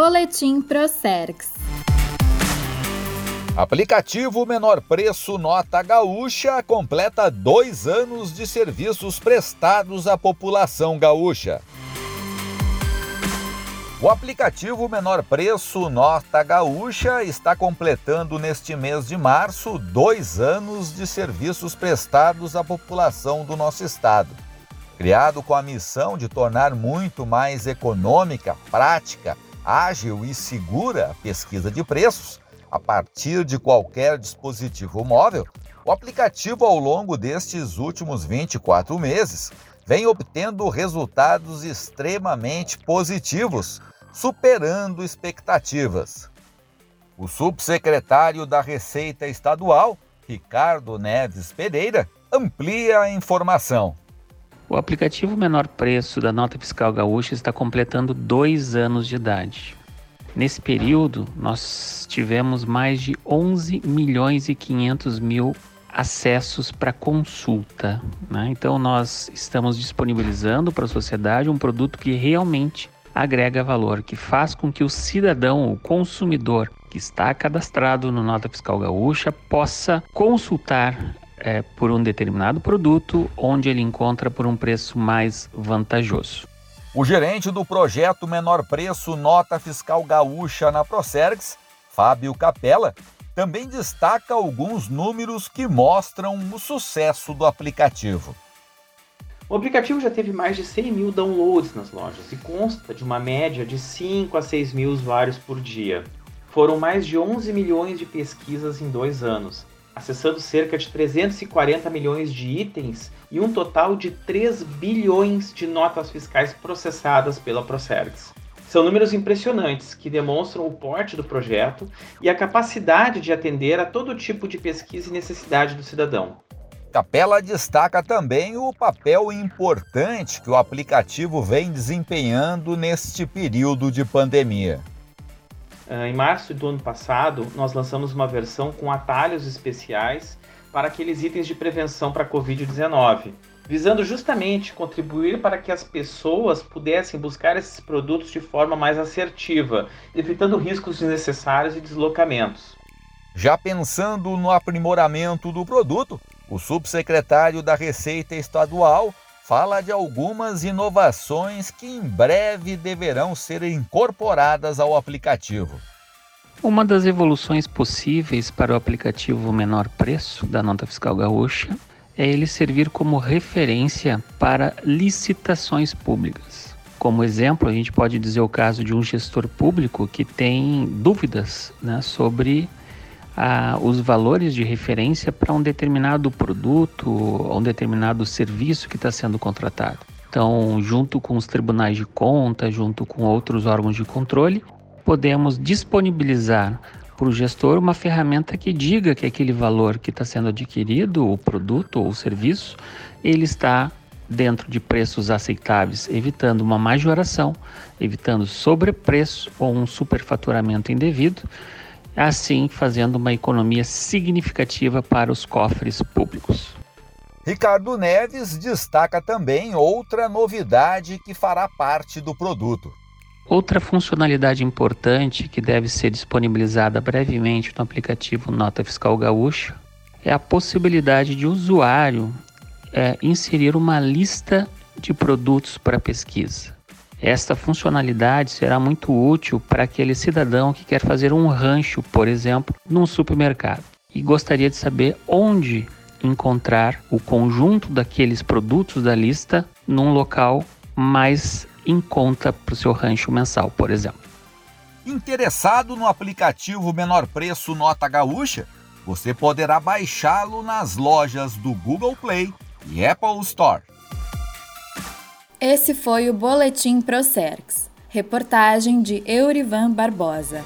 Boletim Procerx. Aplicativo Menor Preço Nota Gaúcha completa dois anos de serviços prestados à população gaúcha. O aplicativo Menor Preço Nota Gaúcha está completando neste mês de março dois anos de serviços prestados à população do nosso estado. Criado com a missão de tornar muito mais econômica, prática, ágil e segura a pesquisa de preços, a partir de qualquer dispositivo móvel, o aplicativo, ao longo destes últimos 24 meses, vem obtendo resultados extremamente positivos, superando expectativas. O subsecretário da Receita Estadual, Ricardo Neves Pereira, amplia a informação. O aplicativo Menor Preço da Nota Fiscal Gaúcha está completando dois anos de idade. Nesse período, nós tivemos mais de 11 milhões e 500 mil acessos para consulta. Né? Então, nós estamos disponibilizando para a sociedade um produto que realmente agrega valor, que faz com que o cidadão, o consumidor que está cadastrado no Nota Fiscal Gaúcha, possa consultar é, por um determinado produto onde ele encontra por um preço mais vantajoso. O gerente do projeto Menor Preço Nota Fiscal Gaúcha na Procergs, Fábio Capella, também destaca alguns números que mostram o sucesso do aplicativo. O aplicativo já teve mais de 100 mil downloads nas lojas e consta de uma média de 5 a 6 mil usuários por dia. Foram mais de 11 milhões de pesquisas em dois anos, acessando cerca de 340 milhões de itens e um total de 3 bilhões de notas fiscais processadas pela Procergs. São números impressionantes que demonstram o porte do projeto e a capacidade de atender a todo tipo de pesquisa e necessidade do cidadão. Capela destaca também o papel importante que o aplicativo vem desempenhando neste período de pandemia. Ah, em março do ano passado, nós lançamos uma versão com atalhos especiais para aqueles itens de prevenção para a Covid-19, visando justamente contribuir para que as pessoas pudessem buscar esses produtos de forma mais assertiva, evitando riscos desnecessários e deslocamentos. Já pensando no aprimoramento do produto, o subsecretário da Receita Estadual fala de algumas inovações que em breve deverão ser incorporadas ao aplicativo. Uma das evoluções possíveis para o aplicativo menor preço da nota fiscal gaúcha é ele servir como referência para licitações públicas. Como exemplo, a gente pode dizer o caso de um gestor público que tem dúvidas né, sobre os valores de referência para um determinado produto ou um determinado serviço que está sendo contratado. Então, junto com os tribunais de conta, junto com outros órgãos de controle, podemos disponibilizar para o gestor uma ferramenta que diga que aquele valor que está sendo adquirido, o produto ou o serviço, ele está dentro de preços aceitáveis, evitando uma majoração, evitando sobrepreço ou um superfaturamento indevido assim fazendo uma economia significativa para os cofres públicos. Ricardo Neves destaca também outra novidade que fará parte do produto. Outra funcionalidade importante que deve ser disponibilizada brevemente no aplicativo Nota Fiscal Gaúcha é a possibilidade de usuário é, inserir uma lista de produtos para pesquisa. Esta funcionalidade será muito útil para aquele cidadão que quer fazer um rancho, por exemplo, num supermercado e gostaria de saber onde encontrar o conjunto daqueles produtos da lista num local mais em conta para o seu rancho mensal, por exemplo. Interessado no aplicativo Menor Preço Nota Gaúcha? Você poderá baixá-lo nas lojas do Google Play e Apple Store. Esse foi o Boletim Procerx. Reportagem de Eurivan Barbosa.